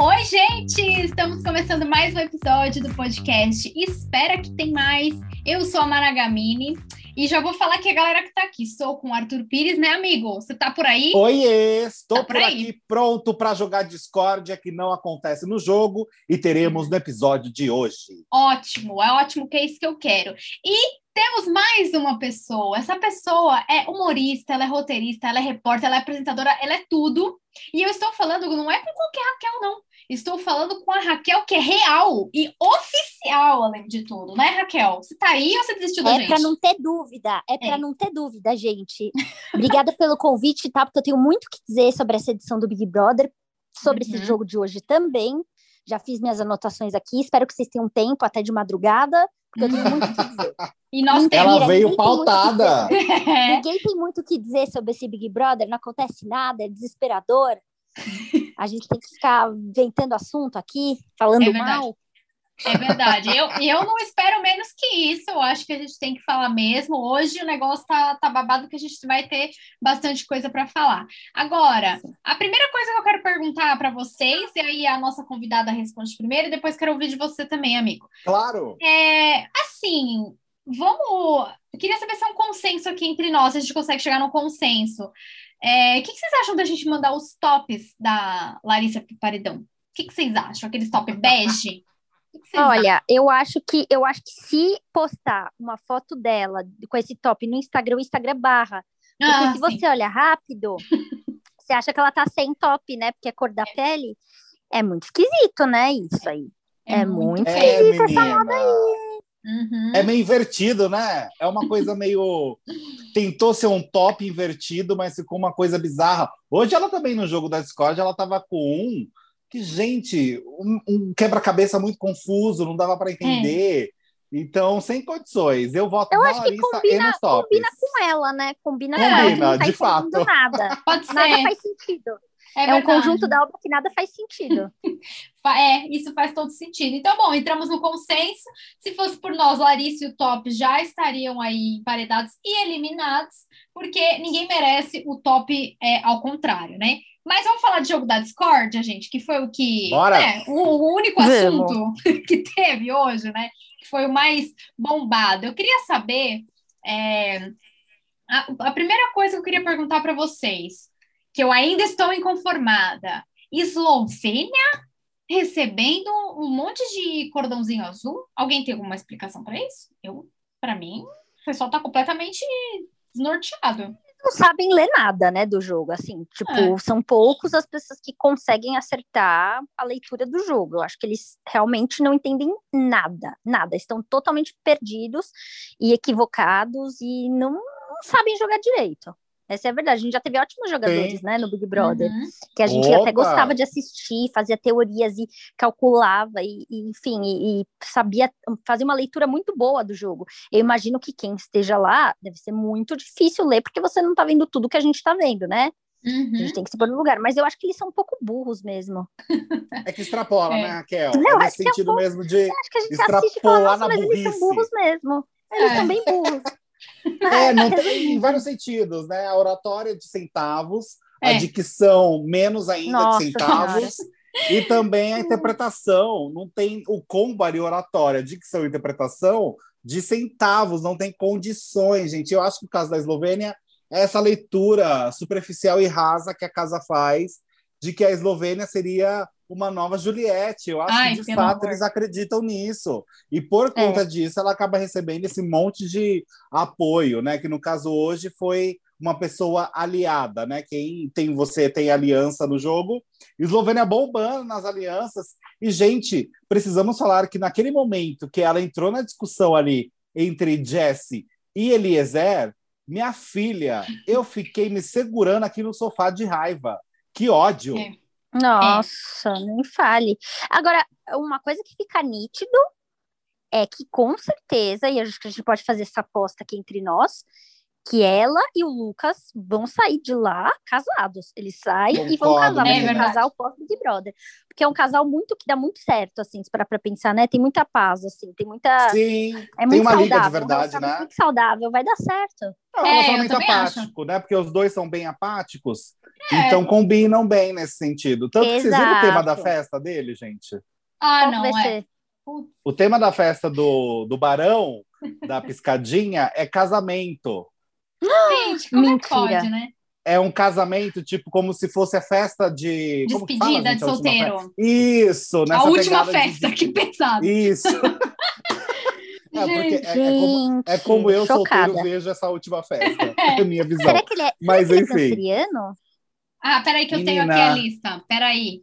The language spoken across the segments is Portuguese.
Oi, gente! Estamos começando mais um episódio do podcast Espera que tem mais. Eu sou a Maragamini e já vou falar que a galera que tá aqui, sou com o Arthur Pires, né, amigo? Você tá por aí? Oiê! Estou Tá por por aqui pronto para jogar discórdia que não acontece no jogo e teremos no episódio de hoje. Ótimo, é ótimo que é isso que eu quero. E temos mais uma pessoa. Essa pessoa é humorista, ela é roteirista, ela é repórter, ela é apresentadora, ela é tudo. E eu estou falando, não é com qualquer Raquel, não. Estou falando com a Raquel, que é real e oficial, além de tudo, né, Raquel? Você tá aí ou você desistiu da É gente? para não ter dúvida, é para É. não ter dúvida, gente. Obrigada pelo convite, tá? Porque eu tenho muito o que dizer sobre essa edição do Big Brother, sobre Uhum. esse jogo de hoje também. Já fiz minhas anotações aqui, espero que vocês tenham tempo até de madrugada, porque eu tenho muito o que dizer. E nós. Ela veio tem pautada. É, Ninguém tem muito o que dizer sobre esse Big Brother, não acontece nada, é desesperador. A gente tem que ficar inventando assunto aqui, falando É mal. É verdade. Eu, eu não espero menos que isso. Eu acho que a gente tem que falar mesmo. Hoje o negócio tá, tá babado que a gente vai ter bastante coisa para falar. Agora, a primeira coisa que eu quero perguntar para vocês, e aí a nossa convidada responde primeiro, e depois quero ouvir de você também, amigo. Claro. É, assim, vamos. Eu queria saber se é um consenso aqui entre nós, se a gente consegue chegar num consenso. É, O que, que vocês acham da gente mandar os tops da Larissa pro Paredão? O que, que vocês acham? Aqueles top bege? Que Olha, eu acho que eu acho que se postar uma foto dela com esse top no Instagram, o Instagram barra. Porque Ah, se sim. você olha rápido, você acha que ela tá sem top, né? Porque a cor da pele é muito esquisito, né? Isso aí. É muito É, esquisito essa menina. moda aí. Uhum. É meio invertido, né? É uma coisa meio. Tentou ser um top invertido, mas ficou uma coisa bizarra. Hoje ela também no jogo da Discord, ela tava com um que, gente, um, um quebra-cabeça muito confuso, não dava para entender. Então, sem condições. Eu voto Eu na acho que Larissa e combina, combina com ela, né? Combina, com Combina, ela, que não tá de fato. nada. Pode ser. Nada faz sentido. É, É, um conjunto da obra que nada faz sentido. É, isso faz todo sentido. Então, bom, entramos no consenso. Se fosse por nós, Larissa e o Top já estariam aí emparedados e eliminados, porque ninguém merece o Top é, ao contrário, né? Mas vamos falar de jogo da discórdia, gente, que foi o que. Bora! né, o, único assunto que teve hoje, né? Que foi o mais bombado. Eu queria saber. é, a, a primeira coisa que eu queria perguntar para vocês, que eu ainda estou inconformada. Eslovênia recebendo um monte de cordãozinho azul? Alguém tem alguma explicação para isso? Eu, para mim, o pessoal tá completamente desnorteado. Não sabem ler nada, né, do jogo, assim, tipo, É. são poucos as pessoas que conseguem acertar a leitura do jogo, eu acho que eles realmente não entendem nada, nada, estão totalmente perdidos e equivocados e não, não sabem jogar direito. Essa é a verdade. A gente já teve ótimos jogadores, né, no Big Brother, Uhum. que a gente até Opa! gostava de assistir, fazia teorias e calculava, e, e, enfim, e, e sabia fazer uma leitura muito boa do jogo. Eu imagino que quem esteja lá deve ser muito difícil ler, porque você não tá vendo tudo que a gente tá vendo, né? A Uhum. gente tem que se pôr no lugar. Mas eu acho que eles são um pouco burros mesmo. É que extrapola, É. né, Raquel? Não, é acho nesse que é um sentido pouco- mesmo de. Eu acho que a gente assiste e fala, nossa, mas eles são burrice. burros mesmo. Eles É. são bem burros. É, não tem em vários sentidos, né? A oratória de centavos, É. a dicção menos ainda Nossa de centavos, e também a interpretação. Não tem o combo ali, oratória, dicção e interpretação de centavos, não tem condições, gente. Eu acho que o caso da Eslovênia é essa leitura superficial e rasa que a casa faz de que a Eslovênia seria uma nova Juliette. Eu acho Ai, que de fato amor. eles acreditam nisso. E por conta disso, ela acaba recebendo esse monte de apoio, né? Que no caso hoje foi uma pessoa aliada, né? Quem tem você tem aliança no jogo. Eslovênia bombando nas alianças. E, gente, precisamos falar que naquele momento que ela entrou na discussão ali entre Jesse e Eliezer, minha filha, eu fiquei me segurando aqui no sofá de raiva. Que ódio! É. Nossa, nem fale. Agora, uma coisa que fica nítido é que, com certeza, e acho que a gente pode fazer essa aposta aqui entre nós, que ela e o Lucas vão sair de lá casados. Eles saem Concordo, e vão casar, é vai ser um verdade. casal pós Big Brother. Porque é um casal muito que dá muito certo, assim, se parar pra pensar, né? Tem muita paz, assim, tem muita. Sim, É tem muito uma saudável, liga de um verdade, relacionamento né? Muito saudável, vai dar certo. É um É, relacionamento também apático, né? Porque os dois são bem apáticos, É. então combinam bem nesse sentido. Tanto que vocês viram o tema da Exato. festa dele, gente? Ah, Qual não, é. O tema da festa do, do Barão, da piscadinha, é casamento. Gente, como é que Mentira. pode, né? É um casamento, tipo, como se fosse a festa de. fala, Despedida gente, de solteiro. festa? Isso, nessa A última pegada de- festa, que pesado. Isso. É, porque é, é como, Gente, é como eu, chocada. solteiro, vejo essa última festa. É a minha visão. Será que ele é, Mas, será que ele é enfim. canceriano? Ah, peraí que eu tenho aqui Menina. a lista. Peraí.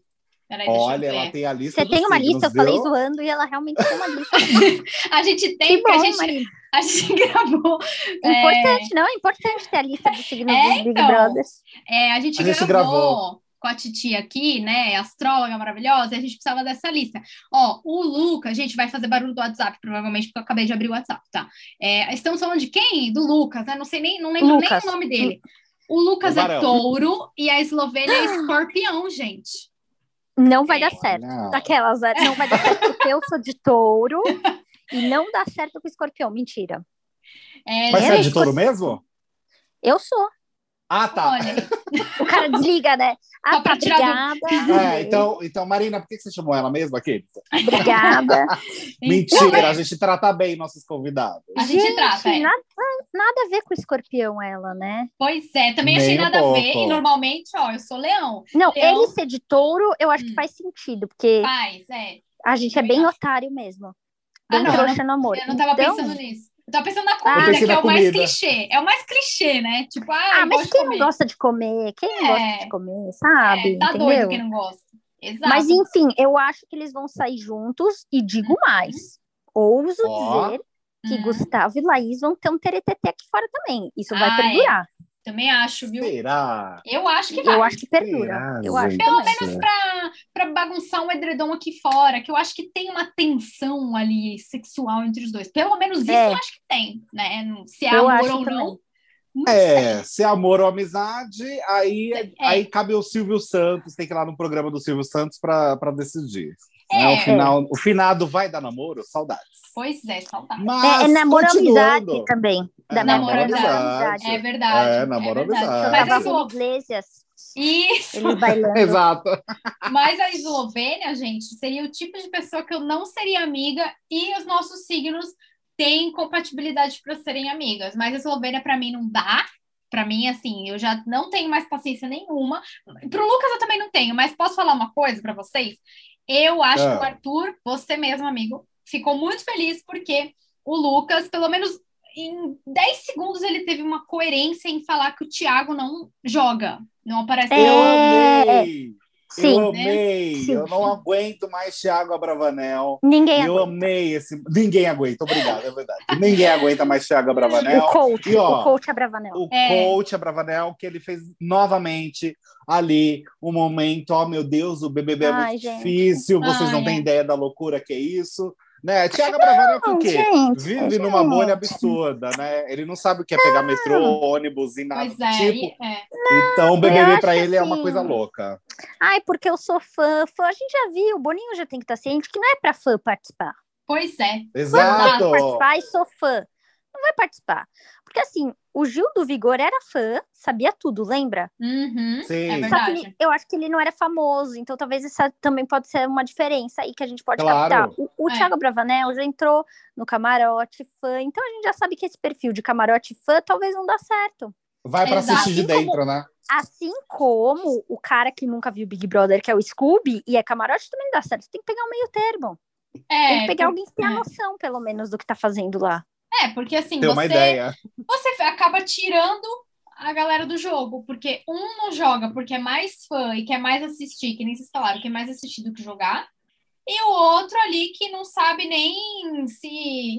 Peraí, Olha, ela tem a lista. Você tem uma signos, lista, eu falei viu? zoando e ela realmente tem uma lista. A gente tem, que porque bom, a gente, a gente gravou. É, Importante, não? É importante ter a lista dos signos É, dos Big então. Brothers. é, a gente A gente gravou, gravou. com a Titi aqui, né? Astróloga maravilhosa, e a gente precisava dessa lista. Ó, o Lucas, gente, vai fazer barulho do WhatsApp, provavelmente, porque eu acabei de abrir o WhatsApp, tá? É, estamos falando de quem? Do Lucas, né? Não sei nem, não lembro Lucas. nem o nome dele. O Lucas O é touro e a Eslovênia é escorpião, gente. Não vai É. dar certo. Não. Daquelas, é, não vai dar certo porque eu sou de touro e não dá certo com escorpião. Mentira. É, Mas você é de touro mesmo? Eu sou. Ah, tá. Olha, O cara desliga, né? Ah, tá, obrigada. É, então, então, Marina, por que você chamou ela mesmo aqui? Obrigada. Mentira, a gente trata bem nossos convidados. A gente trata, é. nada, nada a ver com escorpião, ela, né? Pois é, também achei Nem nada a ver. pouco. E normalmente, ó, eu sou leão. Não, Leão. ele ser de touro, eu acho Hum. que faz sentido, porque Faz, é. a gente é bem acho. otário mesmo. Ah, Bem não, eu trouxa no amor. Eu não tava Então- pensando nisso. Eu tava pensando na Ah, comida, que é o mais comida. clichê. É o mais clichê, né? Tipo, ah, Ah, eu mas gosto quem de não gosta de comer? Quem não É. gosta de comer, sabe? É, tá Entendeu? doido quem não gosta. Exato. Mas enfim, eu acho que eles vão sair juntos e digo mais. Ouso Ó. dizer que Hum, Gustavo e Laís vão ter um teretetê aqui fora também. Isso vai Ah, perdurar. Também acho, viu? Será? Eu acho que vai. Eu acho que perdura. Será, eu acho gente? também. menos pra, pra bagunçar um edredom aqui fora, que eu acho que tem uma tensão ali sexual entre os dois. Pelo menos isso É. eu acho que tem, né? Se é Eu amor ou também. não. não É, se é amor ou amizade, aí, É. aí cabe o Silvio Santos, tem que ir lá no programa do Silvio Santos para decidir. É. Né? O, final, o finado vai dar namoro? Saudades. Pois é, saudade. Mas, É, é namoro amizade também. É, Da amizade. É verdade. É, namoro verdade. amizade. Eu Mas Eslo... Iglesias, Isso. eles bailando. Exato. Mas a Eslovênia, gente, seria o tipo de pessoa que eu não seria amiga e os nossos signos têm compatibilidade para serem amigas. Mas a Eslovênia, para mim, não dá. Para mim, assim, eu já não tenho mais paciência nenhuma. Pro Lucas, eu também não tenho, mas posso falar uma coisa para vocês? Eu acho Ah. que o Arthur, você mesmo, amigo, ficou muito feliz porque o Lucas, pelo menos em 10 segundos, ele teve uma coerência em falar que o Thiago não joga, não aparece. É. Eu amei! Sim, eu amei! Sim. Eu não aguento mais Thiago Abravanel. ninguém Eu aguenta. amei esse. Ninguém aguenta, obrigado, é verdade. Ninguém aguenta mais Thiago Abravanel. O coach, E, ó, o coach Abravanel. O É. coach Abravanel, que ele fez novamente ali um momento, oh meu Deus, o BBB é Ai, muito gente. difícil, vocês não Ai, têm é. ideia da loucura que é isso. Né? Tiago Abravanel que o Não, quê? gente, Vive gente. numa bolha absurda, né? Ele não sabe o que é pegar metrô, ônibus e nada Pois é, tipo. é. Então o BBB que ele é uma assim, coisa louca. Ai, porque eu sou fã. fã. A gente já viu, o Boninho já tem que estar ciente que não é pra fã participar. Pois é. Exato. Vai participar e sou fã. Não vai participar. Porque assim, o Gil do Vigor era fã, sabia tudo, lembra? Uhum, Sim. é Só que verdade. ele- eu acho que ele não era famoso, então talvez essa também pode ser uma diferença aí que a gente pode Claro. captar. O, o É. Thiago Bravanel já entrou no camarote fã, então a gente já sabe que esse perfil de camarote fã talvez não dá certo. Vai pra Exato. assistir de Assim como- dentro, né? Assim como o cara que nunca viu Big Brother, que é o Scooby, e é camarote, também não dá certo. Você tem que pegar um meio termo. É, tem que pegar alguém que tenha é. noção, pelo menos, do que tá fazendo lá. É, porque assim, Tem você, você acaba tirando a galera do jogo, porque um não joga porque é mais fã e quer mais assistir, que nem vocês falaram, quer mais assistir do que jogar, e o outro ali que não sabe nem se,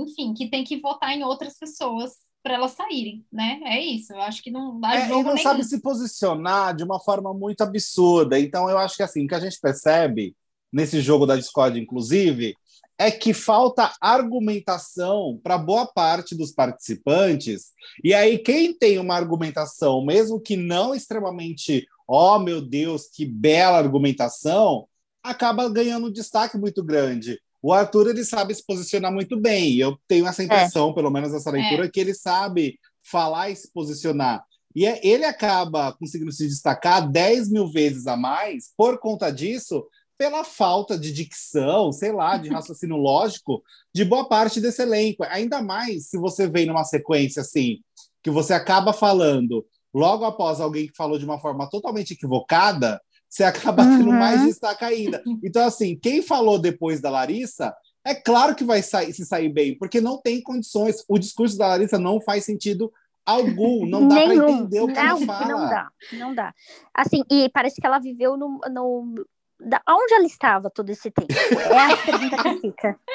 enfim, que tem que votar em outras pessoas para elas saírem, né? É isso, eu acho que não dá É, jogo não nenhum. sabe se posicionar de uma forma muito absurda. Então, eu acho que assim, o que a gente percebe nesse jogo da Discord, inclusive, é que falta argumentação para boa parte dos participantes. E aí, quem tem uma argumentação, mesmo que não extremamente, ó oh, meu Deus, que bela argumentação, acaba ganhando um destaque muito grande. O Arthur ele sabe se posicionar muito bem. Eu tenho essa impressão, é. pelo menos essa leitura, é. que ele sabe falar e se posicionar. E é, ele acaba conseguindo se destacar 10 mil vezes a mais por conta disso, pela falta de dicção, sei lá, de raciocínio lógico de boa parte desse elenco. Ainda mais se você vem numa sequência assim, que você acaba falando logo após alguém que falou de uma forma totalmente equivocada, você acaba uhum. tendo mais destaque ainda. Então, assim, quem falou depois da Larissa, é claro que vai sair, se sair bem, porque não tem condições. O discurso da Larissa não faz sentido algum, não dá para entender o que não, ela fala. Não dá, não dá. Assim, e parece que ela viveu no, no da, onde ela estava todo esse tempo? É a pergunta que fica.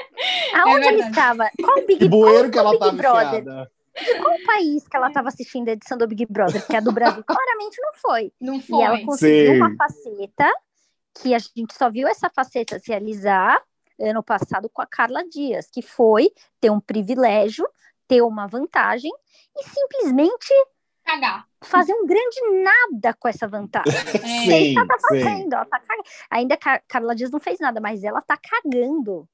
É Aonde é ela estava? Qual o Big, que bueiro que ela Big Brother? Enfiada. Qual país que ela estava assistindo a edição do Big Brother? Porque a do Brasil claramente não foi. Não foi. E ela conseguiu Sim. uma faceta que a gente só viu essa faceta se realizar ano passado com a Carla Dias, que foi ter um privilégio, ter uma vantagem e simplesmente cagar. Fazer um grande nada com essa vantagem. É. Sim, ela tá fazendo, ela tá cag... Ainda a Carla Dias não fez nada, mas ela tá cagando.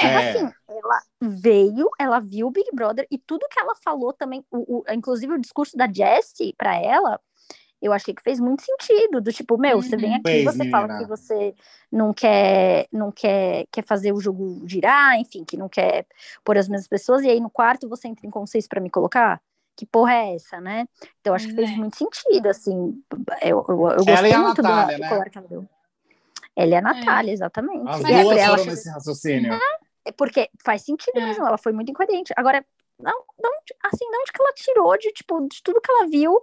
É, é. assim, ela veio, ela viu o Big Brother e tudo que ela falou também, o, o inclusive o discurso da Jessie para ela, eu achei que fez muito sentido, do tipo, meu, você vem uhum. aqui, você fala que você não quer, não quer, quer fazer o jogo girar, enfim, que não quer pôr as mesmas pessoas, e aí no quarto você entra em consenso para me colocar que porra é essa, né? Então acho que fez é. muito sentido, assim. Eu, eu, eu gostei muito Natália, do, né? do que ela deu. Ela é a Natália, é. exatamente. As duas foram ela... nesse raciocínio. É, porque faz sentido é. mesmo, ela foi muito incoerente. Agora, não, não, assim, de onde que ela tirou de, tipo, de tudo que ela viu,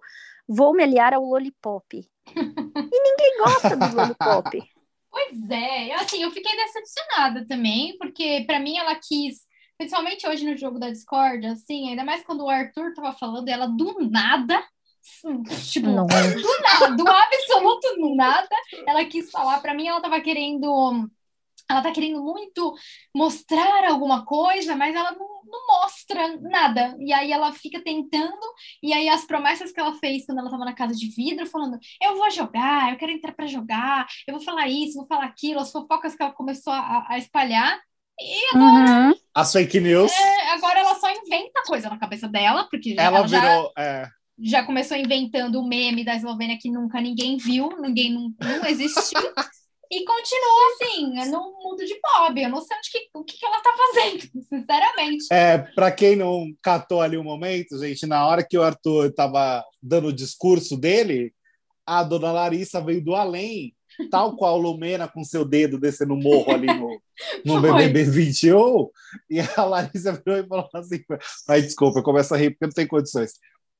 vou me aliar ao Lollipop. e ninguém gosta do Lollipop. Pois é, assim, eu fiquei decepcionada também, porque para mim ela quis Principalmente hoje no jogo da Discord, assim, ainda mais quando o Arthur tava falando, ela do nada, tipo, Não. do nada, do absoluto nada, ela quis falar. Para mim, ela tava querendo. Ela tá querendo muito mostrar alguma coisa, mas ela não, não mostra nada. E aí ela fica tentando, e aí as promessas que ela fez quando ela tava na casa de vidro, falando: eu vou jogar, eu quero entrar para jogar, eu vou falar isso, vou falar aquilo, as fofocas que ela começou a, a espalhar e agora. Uhum. As fake news. É, agora ela só inventa coisa na cabeça dela, porque ela, ela virou. Já, é. já começou inventando o meme da Eslovênia que nunca ninguém viu, ninguém não, não existiu. e continua assim, no mundo de Bob. Eu não sei onde que, o que, que ela tá fazendo, sinceramente. É, para quem não catou ali o um momento, gente, na hora que o Arthur tava dando o discurso dele, a dona Larissa veio do além tal qual Lumena com seu dedo descendo o morro ali no, no BBB 21, e a Larissa virou e falou assim: ai, desculpa, eu começo a rir porque não tem condições.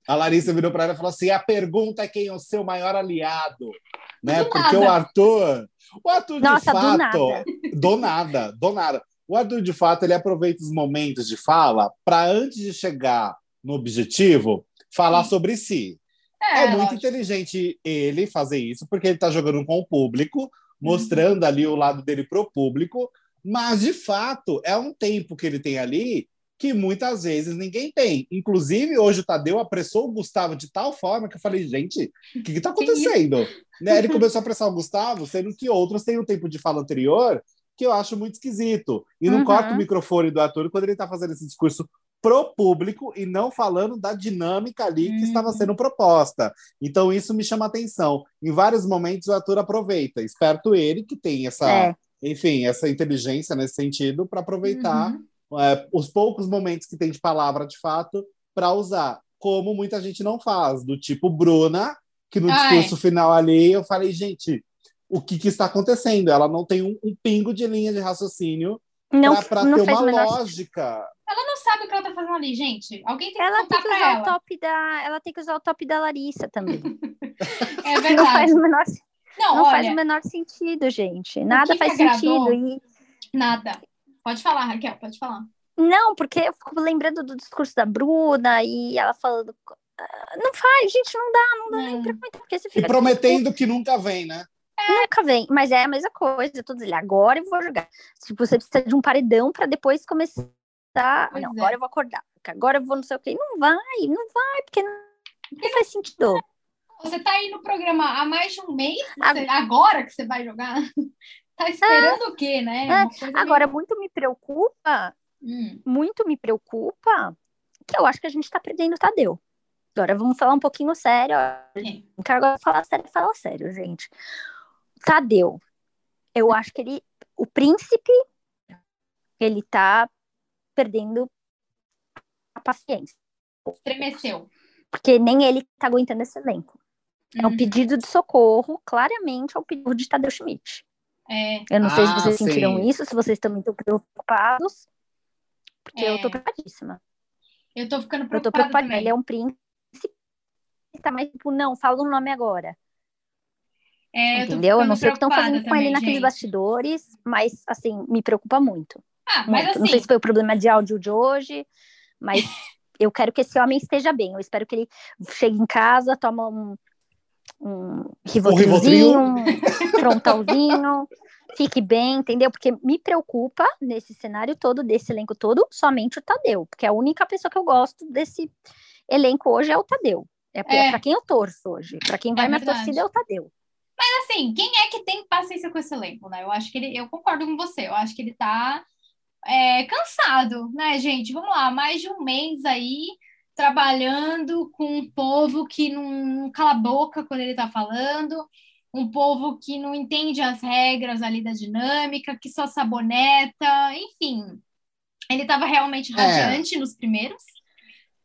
A Larissa virou para ela e falou assim: a pergunta é quem é o seu maior aliado, né? Do porque nada. o Arthur, o Arthur Nossa, de fato, do nada. do nada. O Arthur de fato ele aproveita os momentos de fala para antes de chegar no objetivo falar sobre si. É, é muito lógico. inteligente ele fazer isso, porque ele está jogando com o público, mostrando uhum. ali o lado dele para o público, mas de fato é um tempo que ele tem ali que muitas vezes ninguém tem. Inclusive, hoje o Tadeu apressou o Gustavo de tal forma que eu falei, gente, o que está acontecendo? né? Ele começou a apressar o Gustavo, sendo que outros têm um tempo de fala anterior que eu acho muito esquisito. E não uhum. corta o microfone do ator quando ele está fazendo esse discurso pro público e não falando da dinâmica ali que estava uhum. sendo proposta. Então isso me chama atenção. Em vários momentos o ator aproveita, esperto ele que tem essa, é. enfim, essa inteligência nesse sentido para aproveitar uhum. é, os poucos momentos que tem de palavra de fato para usar, como muita gente não faz, do tipo Bruna, que no Ai. discurso final ali eu falei, gente, o que, que está acontecendo? Ela não tem um, um pingo de linha de raciocínio para ter uma lógica. Ela não sabe o que ela tá fazendo ali, gente. Alguém tem que ela tem que usar ela. O top da, ela tem que usar o top da Larissa também. é verdade. Não faz o menor, não, não olha, faz o menor sentido, gente. Nada faz sentido. E... Nada. Pode falar, Raquel, pode falar. Não, porque eu fico lembrando do discurso da Bruna e ela falando. Ah, não faz, gente, não dá, não dá nem pra comentar. Porque esse e prometendo que nunca vem, né? Nunca vem, mas é a mesma coisa. Todos ele agora eu vou jogar. Tipo, você precisa de um paredão para depois começar. Pois não, é. agora eu vou acordar. Agora eu vou não sei o quê. Não vai, não vai, porque não, não faz sentido. Você tá aí no programa há mais de um mês? Ag- Você- agora que você vai jogar? Tá esperando o quê, né? É, Agora, muito me preocupa, meio- Hum, muito me preocupa que eu acho que a gente tá perdendo o Tadeu. Agora vamos falar um pouquinho sério. Não quero agora falar sério, falar sério, gente. Tadeu, eu acho que ele, o príncipe, ele tá perdendo a paciência, estremeceu. porque nem ele tá aguentando esse elenco. É um Uhum. pedido de socorro, claramente é o pedido de Tadeu Schmidt. É, Eu não sei se Ah, vocês sentiram sim. isso, se vocês também estão preocupados, porque eu tô É. preocupadíssima. eu tô ficando Eu tô preocupada preocupada. também. Ele é um príncipe. Ele tá mais tipo, não, fala o nome agora. É, eu entendeu? Eu ficando não sei o que estão fazendo com ele também, naqueles gente. bastidores, mas assim, me preocupa muito. Ah, muito. mas assim, Não sei se foi o problema de áudio de hoje, mas eu quero que esse homem esteja bem. Eu espero que ele chegue em casa, toma um, um rivotrilzinho, um frontalzinho, fique bem, entendeu? Porque me preocupa nesse cenário todo, desse elenco todo, somente o Tadeu, porque a única pessoa que eu gosto desse elenco hoje é o Tadeu. É, É. para quem eu torço hoje. Para quem vai É minha torcida é o Tadeu. Assim, quem é que tem paciência com esse elenco, né? Eu acho que ele, eu concordo com você, eu acho que ele tá é, cansado, né, gente? Vamos lá, mais de um mês aí trabalhando com um povo que não, cala a boca quando ele tá falando, um povo que não entende as regras ali da dinâmica, que só saboneta, enfim. Ele estava realmente É. radiante nos primeiros.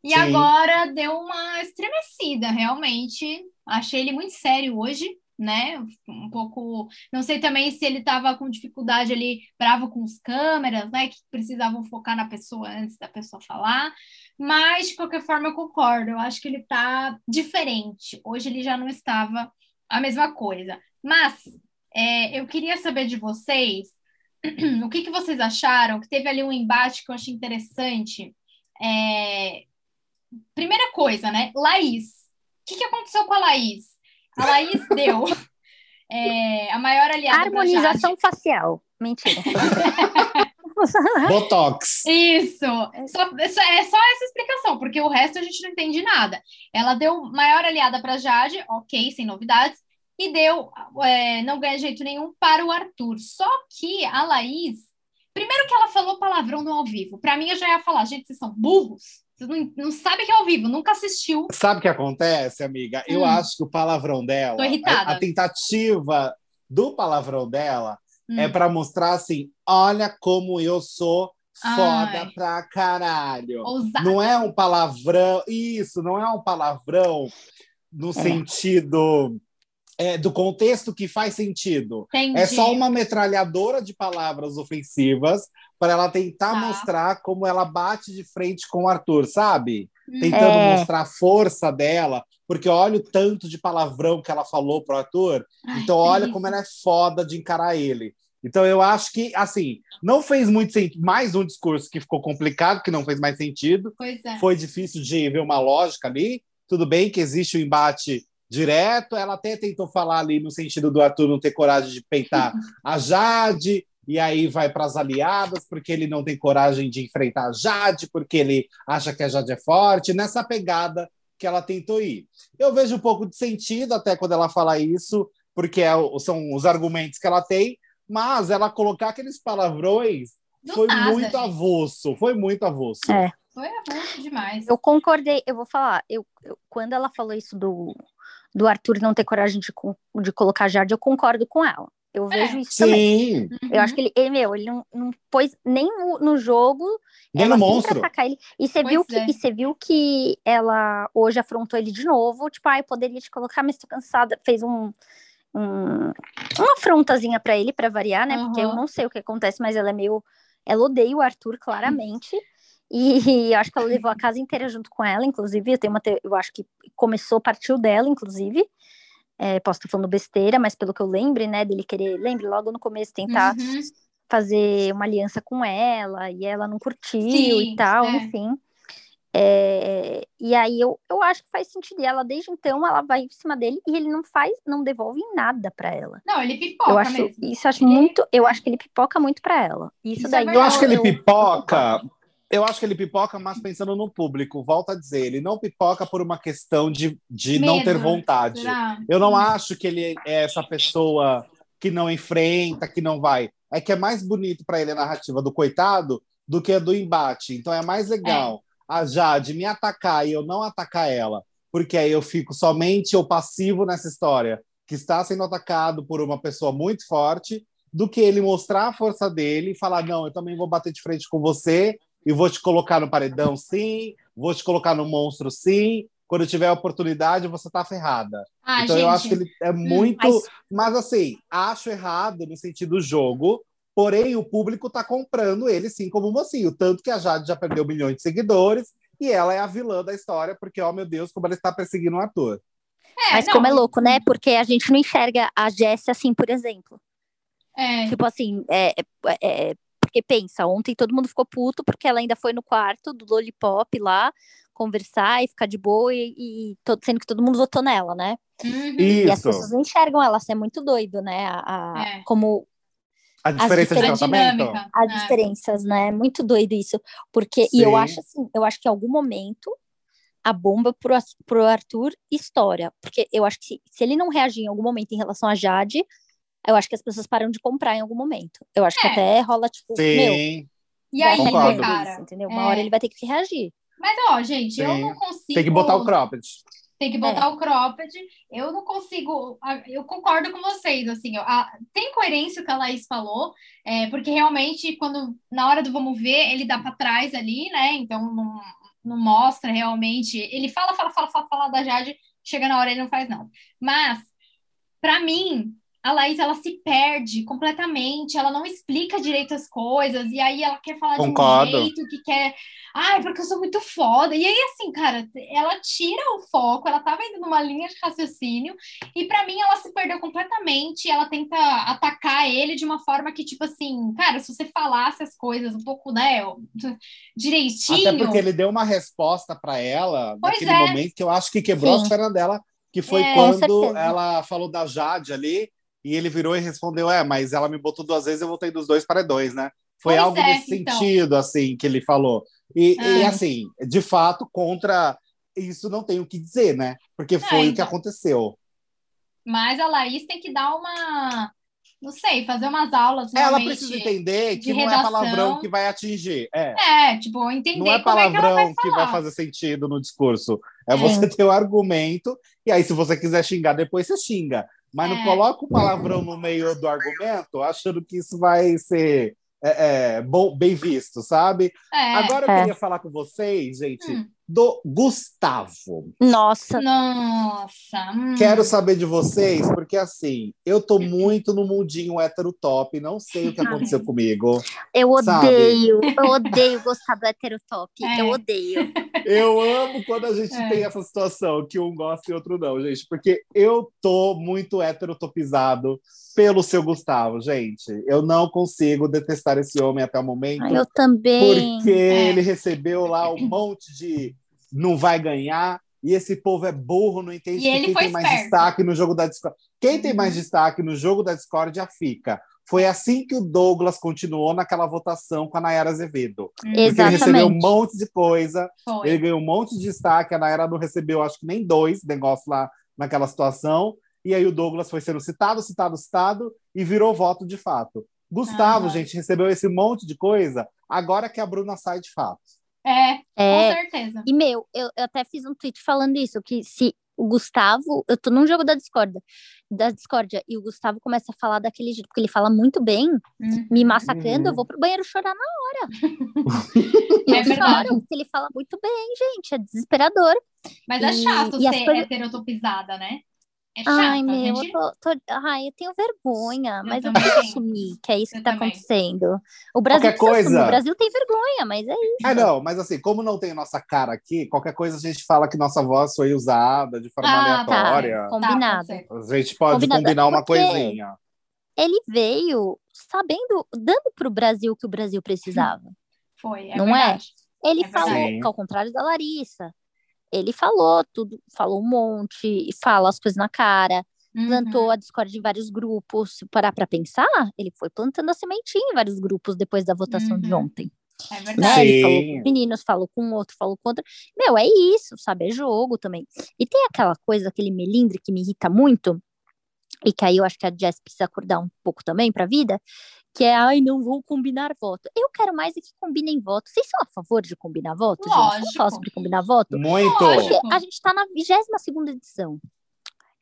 E Sim. agora deu uma estremecida, realmente. Achei ele muito sério hoje, né? Um pouco. Não sei também se ele estava com dificuldade ali, bravo com os câmeras, né? Que precisavam focar na pessoa antes da pessoa falar. Mas, de qualquer forma, eu concordo. Eu acho que ele tá diferente. Hoje ele já não estava a mesma coisa. Mas é, eu queria saber de vocês o que, que vocês acharam, que teve ali um embate que eu achei interessante. É, Primeira coisa, né? Laís. O que, que aconteceu com a Laís? A Laís deu é, a maior aliada Harmonização facial. Mentira. Botox. Isso. Só, só- é só essa explicação, porque o resto a gente não entende nada. Ela deu maior aliada para Jade, ok, sem novidades, e deu, é, não ganha jeito nenhum para o Arthur. Só que a Laís, primeiro que ela falou palavrão no ao vivo. Para mim, eu já ia falar, gente, vocês são burros. Vocês não, não sabem que é ao vivo, nunca assistiu. Sabe o que acontece, amiga? Eu Hum. acho que o palavrão dela, Tô irritada. a, a tentativa do palavrão dela Hum. é para mostrar assim: olha como eu sou foda Ai. pra caralho. Ousada. Não é um palavrão, isso, não é um palavrão no sentido é, do contexto que faz sentido. Entendi. É só uma metralhadora de palavras ofensivas para ela tentar Tá. mostrar como ela bate de frente com o Arthur, sabe? Hum. Tentando É. mostrar a força dela, porque olha o tanto de palavrão que ela falou pro Arthur. Ai, Então, olha como ela é foda de encarar ele. Então, eu acho que, assim, não fez muito sentido. Mais um discurso que ficou complicado, que não fez mais sentido. Pois é. Foi difícil de ver uma lógica ali. Tudo bem que existe o embate direto. Ela até tentou falar ali no sentido do Arthur não ter coragem de peitar a Jade. E aí vai para as aliadas, porque ele não tem coragem de enfrentar a Jade, porque ele acha que a Jade é forte. Nessa pegada que ela tentou ir. Eu vejo um pouco de sentido até quando ela fala isso, porque é o- são os argumentos que ela tem, mas ela colocar aqueles palavrões Do foi nada, muito gente. avulso, foi muito avulso. É. Foi avulso demais. Eu concordei, eu vou falar, eu, eu- quando ela falou isso do, do Arthur não ter coragem de, de colocar Jade, eu concordo com ela. Eu vejo isso também. Sim, Eu acho que ele, ele, meu, ele não, não pôs nem no, no jogo. nem ela no monstro. atacar ele. E você viu que é. e você viu que ela hoje afrontou ele de novo, tipo, ai, poderia te colocar, mas tô cansada. Fez um, um uma afrontazinha pra ele pra variar, né? Porque eu não sei o que acontece, mas ela é meio ela odeia o Arthur claramente. E eu acho que ela levou a casa inteira junto com ela, inclusive, eu tenho uma te- eu acho que começou, partiu dela, inclusive. É, posso estar falando besteira, mas pelo que eu lembre, né, dele querer, lembre logo no começo tentar Uhum. fazer uma aliança com ela e ela não curtiu Sim, e tal, é. enfim. É, e aí eu, eu acho que faz sentido. E ela, desde então, ela vai em cima dele e ele não faz, não devolve nada para ela. Não, ele pipoca eu acho, mesmo. Isso acho ele... muito. Eu acho que ele pipoca muito para ela. Isso, isso daí. É eu acho que ele pipoca. Eu acho que ele pipoca, mas pensando no público, volta a dizer, ele não pipoca por uma questão de, de não ter vontade. Será? Eu não acho que ele é essa pessoa que não enfrenta, que não vai. É que é mais bonito para ele a narrativa do coitado do que a do embate. Então é mais legal é. a Jade me atacar e eu não atacar ela, porque aí eu fico somente o passivo nessa história, que está sendo atacado por uma pessoa muito forte, do que ele mostrar a força dele e falar: não, eu também vou bater de frente com você e vou te colocar no paredão, sim, vou te colocar no monstro, sim. Quando tiver a oportunidade, você tá ferrada. Ah, então gente. eu acho que ele é hum, muito. Hum, mas... mas assim, acho errado no sentido do jogo, porém o público tá comprando ele sim como mocinho. Tanto que a Jade já perdeu milhões de seguidores e ela é a vilã da história, porque, ó oh, meu Deus, como ela está perseguindo um ator. É, Mas não. como é louco, né? Porque a gente não enxerga a Jessie assim, por exemplo. É. Tipo assim, é, é, porque pensa, ontem todo mundo ficou puto porque ela ainda foi no quarto do Lollipop lá conversar e ficar de boa e, e todo, sendo que todo mundo votou nela, né? Uhum. E as pessoas não enxergam ela, isso é muito doido, né? A, a é. Como a diferença de tratamento? As é. diferenças, né? Muito doido isso. Porque, Sim. e eu acho assim, eu acho que em algum momento a bomba pro, pro Arthur estoura. Porque eu acho que se, se ele não reagir em algum momento em relação a Jade, eu acho que as pessoas param de comprar em algum momento. Eu acho é. que até rola, tipo, Sim. meu. E aí, cara? Isso, entendeu? Uma é. hora ele vai ter que reagir. Mas, ó, gente, Sim. eu não consigo. Tem que botar o cropped. Tem que botar é. o cropped. Eu não consigo. Eu concordo com vocês, assim. A, tem coerência o que a Laís falou, é, porque realmente, quando na hora do vamos ver, ele dá para trás ali, né? Então não, não mostra realmente. Ele fala, fala, fala, fala, fala da Jade, chega na hora ele não faz não. Mas, para mim, a Laís ela se perde completamente, ela não explica direito as coisas, e aí ela quer falar Concordo. de um jeito que quer. Ai, porque eu sou muito foda. E aí, assim, cara, ela tira o foco, ela tava indo numa linha de raciocínio, e para mim ela se perdeu completamente. Ela tenta atacar ele de uma forma que, tipo assim, cara, se você falasse as coisas um pouco, né, direitinho. Até porque ele deu uma resposta para ela pois naquele é. momento que eu acho que quebrou Sim. as pernas dela, que foi é, quando ela falou da Jade ali e ele virou e respondeu: É, mas ela me botou duas vezes, eu voltei dos dois para dois, né? Foi pois algo é, nesse então. sentido, assim, que ele falou. E, e, assim, de fato, contra isso não tem o que dizer, né? Porque foi então. o que então. aconteceu. Mas a Laís tem que dar uma. Não sei, fazer umas aulas. Ela precisa entender que não é palavrão que vai atingir. É, é tipo, entender. Não é palavrão é que, que, vai fazer sentido no discurso. É, é você ter o argumento, e aí, se você quiser xingar, depois você xinga. Mas é. não coloca o palavrão no meio do argumento, achando que isso vai ser é, é, bom, bem visto, sabe? É, Agora eu queria falar com vocês, gente, hum. Do Gustavo. Nossa. Nossa. Hum. Quero saber de vocês, porque assim, eu tô muito no mundinho hétero top, não sei o que aconteceu comigo. Eu odeio, sabe? eu odeio gostar do hétero top, é. eu odeio. Eu amo quando a gente é. tem essa situação, que um gosta e outro não, gente, porque eu tô muito heterotopizado pelo seu Gustavo, gente. Eu não consigo detestar esse homem até o momento. Eu também. Porque é. ele recebeu lá um monte de não vai ganhar. E esse povo é burro, não entende e quem tem mais destaque no jogo da Discord. Quem tem mais uhum. destaque no jogo da Discord já fica. Foi assim que o Douglas continuou naquela votação com a Nayara Azevedo. Exatamente. Porque ele recebeu um monte de coisa, Foi. ele ganhou um monte de destaque, a Nayara não recebeu, acho que nem dois negócios lá naquela situação. E aí o Douglas foi sendo citado, citado, citado e virou voto de fato. Gustavo, gente, recebeu esse monte de coisa agora que a Bruna sai de fato. É, é, com certeza. E, meu, eu, eu até fiz um tweet falando isso, que se o Gustavo, eu tô num jogo da discorda, da discórdia, e o Gustavo começa a falar daquele jeito, porque ele fala muito bem, uhum. me massacrando, uhum. eu vou pro banheiro chorar na hora. e é verdade. Choro, porque ele fala muito bem, gente, é desesperador. Mas é chato e ser coisas... heterotopizada, né? É chato, Ai, meu, gente... eu, tô, tô, Ai, eu tenho vergonha, eu mas também. eu preciso assumir que é isso eu que tá também. acontecendo. O Brasil, coisa... o Brasil tem vergonha, mas é isso. É, não, mas assim, como não tem nossa cara aqui, qualquer coisa a gente fala que nossa voz foi usada de forma ah, tá. aleatória. Tá, combinado. Tá, a gente pode combinado. combinar uma Porque coisinha. Ele veio sabendo, dando para o Brasil o que o Brasil precisava. Foi, é não verdade. é? Ele É falou, ao contrário da Larissa, ele falou tudo, falou um monte, fala as coisas na cara, Uhum. plantou a discórdia em vários grupos. Se parar pra pensar, ele foi plantando a sementinha em vários grupos depois da votação de Uhum. ontem. É Né? verdade. Ele falou com os meninos, falou com um outro, falou com outro. Meu, é isso, sabe? É jogo também. E tem aquela coisa, aquele melindre que me irrita muito, e que aí eu acho que a Jess precisa acordar um pouco também pra vida, que é, ai, não vou combinar voto. Eu quero mais é que combinem voto. Vocês são a favor de combinar voto, gente? Vamos falar Lógico. sobre combinar voto? Muito. Lógico. Porque a gente tá na 22 edição.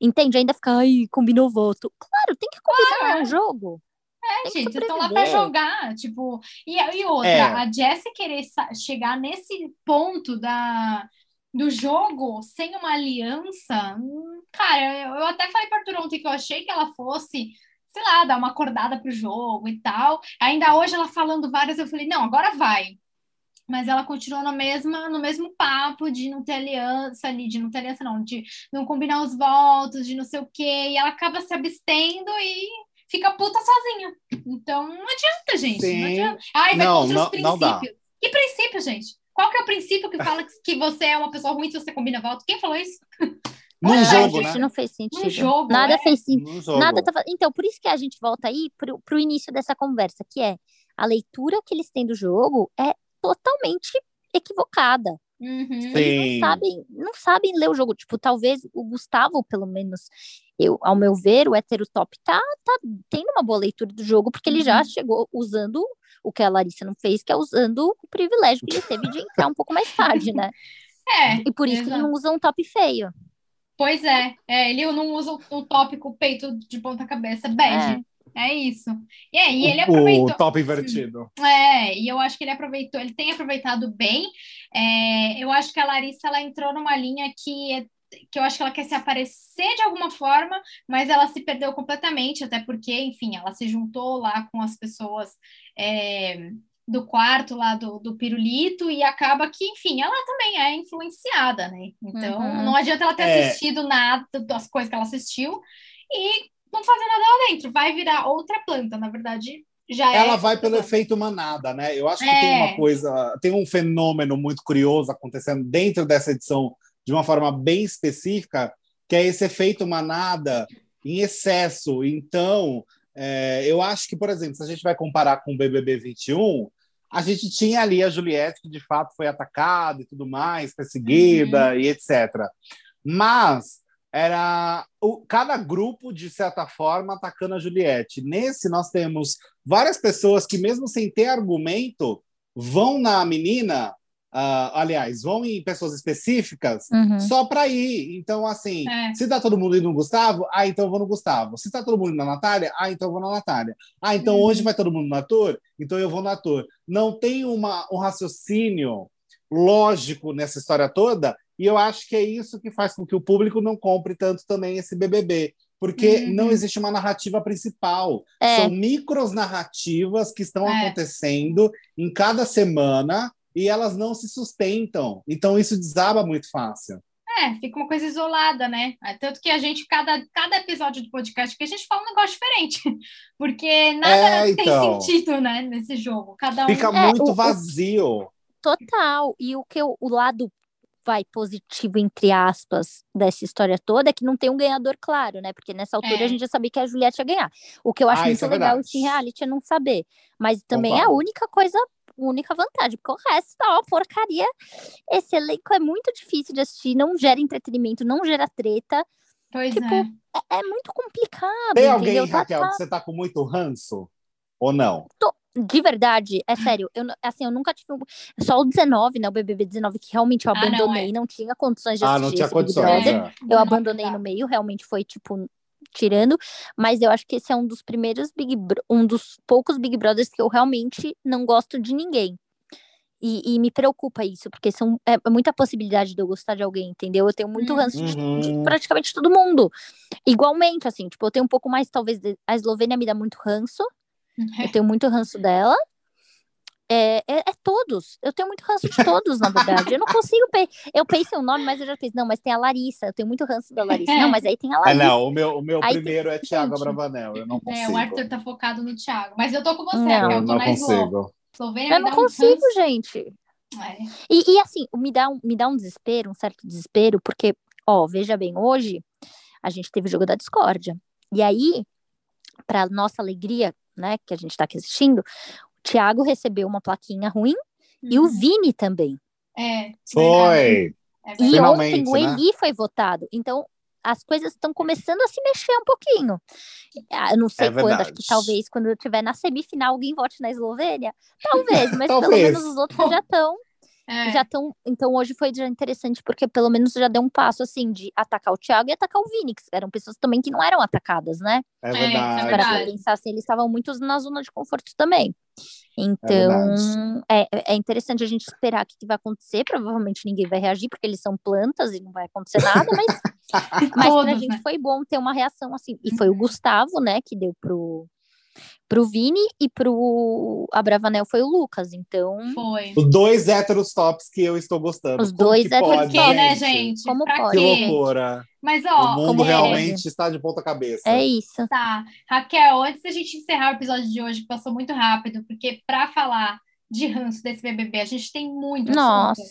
Entende? Ainda fica, ai, combinou voto. Claro, tem que combinar, é um jogo. É, gente, vocês estão lá para jogar, tipo, e, e outra, É. a Jessie querer chegar nesse ponto da, do jogo sem uma aliança, hum, cara, eu, eu até falei para Arthur ontem que eu achei que ela fosse, sei lá, dar uma acordada pro jogo e tal, ainda hoje ela falando várias, eu falei, não, agora vai, mas ela continuou na mesma, no mesmo papo de não ter aliança ali, de não ter aliança não, de não combinar os votos, de não sei o quê, e ela acaba se abstendo e fica puta sozinha. Então não adianta, gente. Sim. Não adianta. Ai, vai Não, contra não- os princípios. Que princípio, gente? Qual que é o princípio que fala que, que você é uma pessoa ruim se você combina voto? Quem falou isso? Num jogo, gente, né? não fez sentido. jogo, Nada é. fez sentido. Num jogo. Nada tá Então, por isso que a gente volta aí pro, pro início dessa conversa, que é a leitura que eles têm do jogo é totalmente equivocada. Uhum. Eles não sabem, não sabem ler o jogo. Tipo, talvez o Gustavo, pelo menos, eu, ao meu ver, o hétero top tá, tá tendo uma boa leitura do jogo, porque ele já Uhum. chegou usando o que a Larissa não fez, que é usando o privilégio que ele teve de entrar um pouco mais tarde, né? É, E por isso que ele não usa um top feio. Pois é, é, ele não usa o, o tópico peito de ponta cabeça, bad. É. isso. E, é, e ele aproveitou. O top invertido. É, e eu acho que ele aproveitou, ele tem aproveitado bem. É, eu acho que a Larissa ela entrou numa linha que, é- que eu acho que ela quer se aparecer de alguma forma, mas ela se perdeu completamente, até porque, enfim, ela se juntou lá com as pessoas é, do quarto lá do, do pirulito e acaba que, enfim, ela também é influenciada, né? Então Uhum. não adianta ela ter É. assistido nada das coisas que ela assistiu e não fazer nada lá dentro, vai virar outra planta, na verdade. Já é Ela vai pelo planta. efeito manada, né? Eu acho que É. tem uma coisa, tem um fenômeno muito curioso acontecendo dentro dessa edição de uma forma bem específica, que é esse efeito manada em excesso. Então, é, eu acho que, por exemplo, se a gente vai comparar com o BBB 21, a gente tinha ali a Juliette, que de fato foi atacada e tudo mais, perseguida e etc. Mas era o, cada grupo, de certa forma, atacando a Juliette. Nesse, nós temos várias pessoas que, mesmo sem ter argumento, vão na menina, ah, aliás, vão em pessoas específicas Uhum. só para ir. Então, assim, É. se tá todo mundo indo no Gustavo, ah, então eu vou no Gustavo. Se tá todo mundo indo na Natália, ah, então eu vou na Natália. Ah, então Uhum. hoje vai todo mundo no ator, então eu vou no ator. Não tem uma, um raciocínio lógico nessa história toda, e eu acho que é isso que faz com que o público não compre tanto também esse BBB. Porque Uhum. não existe uma narrativa principal. É. São micros narrativas que estão É. acontecendo em cada semana e elas não se sustentam. Então isso desaba muito fácil. É, fica uma coisa isolada, né? É, Tanto que a gente, cada, cada episódio de podcast que a gente fala um negócio diferente. Porque nada É, então. tem sentido, né, nesse jogo. Cada um. Fica É, muito o- o- vazio. Total. E o que eu- o lado vai positivo entre aspas dessa história toda é que não tem um ganhador claro, né? Porque nessa altura É. a gente já sabia que a Juliette ia ganhar. O que eu acho Ah, muito é legal esse reality é não saber, mas também é a única coisa, a única vantagem, porque o resto tá uma porcaria. Esse elenco é muito difícil de assistir, não gera entretenimento, não gera treta. Pois tipo, é. É, é muito complicado, Tem alguém, entendeu? Raquel, tá- que você tá com muito ranço? Ou não? De verdade, é sério, eu, assim, eu nunca tive um... Só o 19, né, o BBB 19, que realmente eu Ah, não, abandonei, é. não, tinha condições de Ah, assistir não tinha esse Big condições. Brother. é. Eu abandonei no meio, realmente foi, tipo, tirando, mas eu acho que esse é um dos primeiros Big Bro- um dos poucos Big Brothers que eu realmente não gosto de ninguém. E, e me preocupa isso, porque são, é, é muita possibilidade de eu gostar de alguém, entendeu? Eu tenho muito Uhum. ranço de, de Uhum. praticamente todo mundo. Igualmente, assim, tipo, eu tenho um pouco mais, talvez, de- a Eslovênia me dá muito ranço, eu tenho muito ranço dela. É, é, é todos. Eu tenho muito ranço de todos, na verdade. Eu não consigo. Pe... Eu pensei o nome, mas eu já pensei, não, mas tem a Larissa. Eu tenho muito ranço da Larissa. Não, mas aí tem a É, Larissa. não, o meu, o meu Aí primeiro é Thiago gente. Abravanel. Eu não É, consigo. o Arthur tá focado no Thiago. Mas eu tô com você, Não. Eu eu tô não consigo. Eu não um consigo, ranço. gente. É. E, e, assim, me dá, um, me dá um desespero, um certo desespero, porque, ó, veja bem, hoje a gente teve o jogo da discórdia. E aí, para nossa alegria, né, que a gente está aqui assistindo, o Thiago recebeu uma plaquinha ruim uhum. e o uhum. Vini também. É. Foi. É e ontem o né? Eli foi votado. Então, as coisas estão começando a se mexer um pouquinho. Ah, eu não sei é quando, acho que talvez quando eu estiver na semifinal alguém vote na Eslovênia. Talvez, mas talvez. pelo menos os outros já estão. É. Já estão. Então, hoje foi já interessante, porque pelo menos já deu um passo assim de atacar o Thiago e atacar o Vini, que eram pessoas também que não eram atacadas, né? É verdade. É, Para pensar assim, eles estavam muitos na zona de conforto também. Então, é, é, é, interessante a gente esperar o que vai acontecer. Provavelmente ninguém vai reagir, porque eles são plantas e não vai acontecer nada, mas, mas Todos, pra gente né? foi bom ter uma reação assim. E foi o uhum. Gustavo, né, que deu pro, pro Vini e pro Abravanel foi o Lucas, então... Foi. Os dois héteros tops que eu estou gostando. Os Como dois héteros tops. Por quê, né, gente? Como pra pode? Que loucura. Mas, ó... O mundo realmente é. está de ponta cabeça. É isso. Tá. Raquel, antes da gente encerrar o episódio de hoje, que passou muito rápido, porque para falar de ranço desse BBB. A gente tem muito Nossa.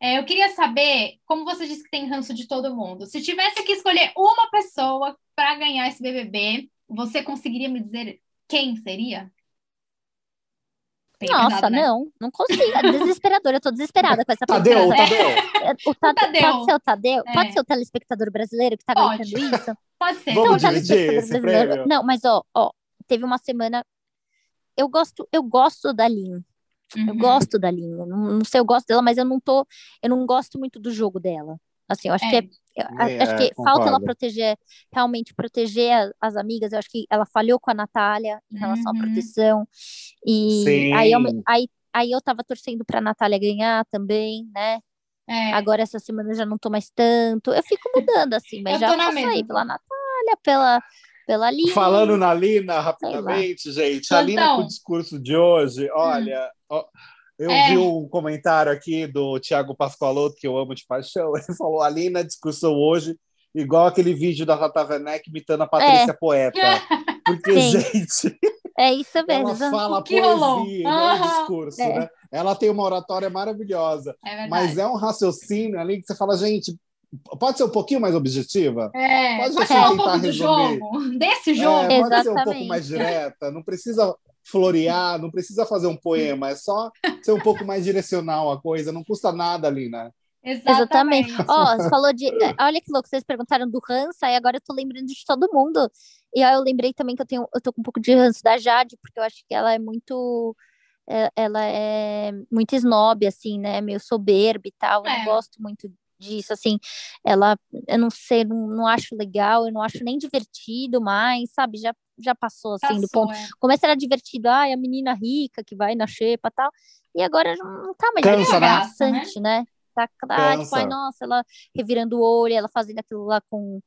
É, eu queria saber, como você disse que tem ranço de todo mundo, se tivesse que escolher uma pessoa para ganhar esse BBB, você conseguiria me dizer quem seria? Bem Nossa, pesado, né? não, não consigo. É desesperador, eu tô desesperada com essa Tadeu, o Tadeu. É, o Tadeu. Pode ser o Tadeu? É. Pode ser o telespectador brasileiro que tá Pode. gritando isso? Pode ser. Vamos então, dividir esse prêmio. Não, mas ó, ó, teve uma semana. Eu gosto, eu gosto da Lin. Uhum. Eu gosto da Lin. Não, não sei, eu gosto dela, mas eu não tô. Eu não gosto muito do jogo dela. Assim, eu acho é. que é, é, acho que falta ela proteger, realmente proteger as, as, amigas. Eu acho que ela falhou com a Natália em relação uhum. à proteção. E aí eu, aí, aí eu tava torcendo pra Natália ganhar também, né? É. Agora essa semana já não tô mais tanto. Eu fico mudando, assim, mas já posso aí pela Natália, pela, pela Lina. Falando na Lina, rapidamente, gente. A Lina com o discurso de hoje, olha. Hum. Ó, eu é. vi um comentário aqui do Tiago Pascoaloto, que eu amo de paixão. Ele falou: a Lina discursou hoje, igual aquele vídeo da Rata Werneck imitando a Patrícia é. Poeta. Porque, Sim. gente. É isso mesmo. Ela fala poesia, não é discurso, é. né? Ela tem uma oratória maravilhosa. É mas é um raciocínio ali que você fala, gente, pode ser um pouquinho mais objetiva? É, pode, ser um pouco do jogo, desse é, jogo. É, pode ser um pouco mais direta, não precisa florear, não precisa fazer um poema, é só ser um pouco mais direcional a coisa, não custa nada ali, né? Exatamente. Ó, oh, você falou de. É, olha que louco, vocês perguntaram do ranço, aí agora eu tô lembrando de todo mundo. E aí eu lembrei também que eu tenho, eu tô com um pouco de ranço da Jade, porque eu acho que ela é muito. É, ela é muito snob, assim, né? Meio soberba e tal. É. Eu não gosto muito disso, assim, ela, eu não sei, não, não acho legal, eu não acho nem divertido mais, sabe, já, já passou, assim, passou, do ponto, é. começa era divertido, ai, a menina rica que vai na xepa tal, e agora não tá mais Cansa, interessante, né? né? Tá, tá tipo, ai, nossa, ela revirando o olho, ela fazendo aquilo lá com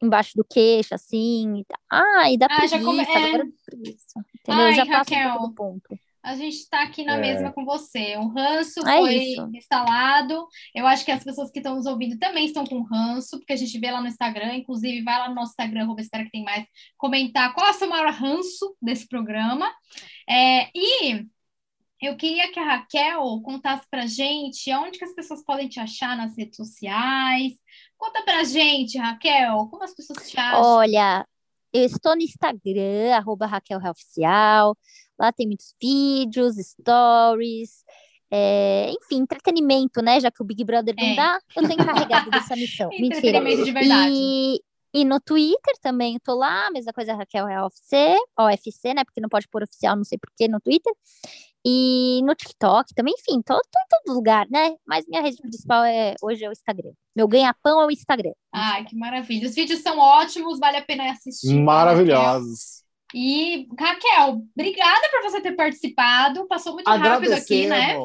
embaixo do queixo, assim, ai, dá ah, preguiça, come... é... agora preguiça, entendeu? Ai, já passa pouco do ponto a gente está aqui na é. mesma com você. O ranço é foi isso. instalado. Eu acho que as pessoas que estão nos ouvindo também estão com ranço, porque a gente vê lá no Instagram, inclusive vai lá no nosso Instagram, espero que tem mais, comentar qual é o seu maior ranço desse programa. É, e eu queria que a Raquel contasse pra gente onde que as pessoas podem te achar nas redes sociais. Conta pra gente, Raquel, como as pessoas te acham? Olha, eu estou no Instagram, arroba Raquel Oficial. Lá tem muitos vídeos, stories, é, enfim, entretenimento, né? Já que o Big Brother não é. dá, eu tenho encarregado dessa missão. Mentira. de verdade. E, e no Twitter também eu tô lá, mesma coisa Raquel é OFC, OFC, né? Porque não pode pôr oficial, não sei porquê, no Twitter. E no TikTok também, enfim, tô, tô, em todo lugar, né? Mas minha rede principal é hoje é o Instagram. Meu ganha-pão é o Instagram. Ai, que maravilha. Os vídeos são ótimos, vale a pena assistir. Maravilhosos. E, Raquel, obrigada por você ter participado. Passou muito rápido aqui, né?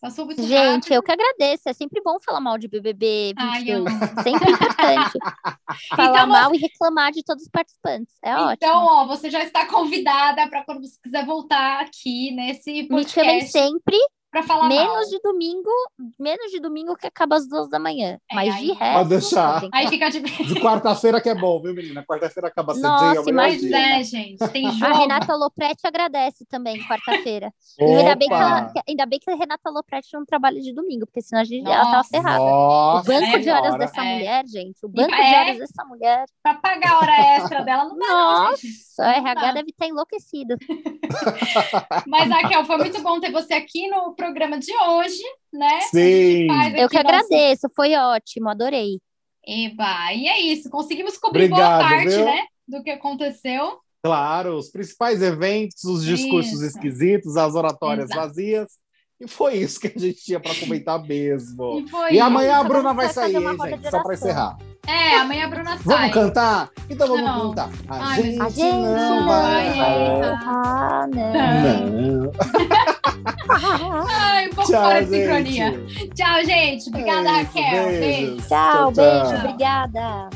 Passou muito Gente, rápido. eu que agradeço. É sempre bom falar mal de BBB 22. Ai, sempre importante. falar então, mal você... e reclamar de todos os participantes. É então, ótimo. Então, ó, você já está convidada para quando você quiser voltar aqui nesse podcast. Me chamem sempre para falar menos mal. de domingo, menos de domingo que acaba às duas da manhã. É, mas aí- de resto. Pode deixar. tem Aí fica de. De quarta-feira que é bom, viu, menina? Quarta-feira acaba cedinho, Nossa, é Mas dia. é, gente, tem jogo. A Renata Lopretti agradece também, quarta-feira. Ainda bem, que ela- ainda bem que a Renata Lopretti não trabalha de domingo, porque senão a gente, ela tava Nossa. ferrada. O Nossa banco de horas senhora. dessa É. mulher, gente. O banco é. de horas dessa mulher. Pra pagar a hora extra dela, não dá, não, Nossa, gente. o RH deve estar enlouquecido. Mas, Raquel, foi muito bom ter você aqui no programa de hoje, né? Sim. Eu que nosso- agradeço, foi ótimo, adorei. Eba, e é isso, conseguimos cobrir boa Obrigado, parte, viu? né? Do que aconteceu. Claro, os principais eventos, os discursos Isso. esquisitos, as oratórias Exato. vazias. E foi isso que a gente tinha para comentar mesmo. E foi E amanhã a isso, Bruna vamos vai sair, hein, gente? Só para encerrar. É, amanhã a Bruna sai. Vamos cantar? Então vamos Não. cantar. A Ai, gente, A gente não vai errar. Ah, não. Não. Ai, um pouco Tchau, fora de gente. sincronia. Tchau, gente. Obrigada, É isso, Raquel. Beijo. beijos. Tchau, beijo, obrigada.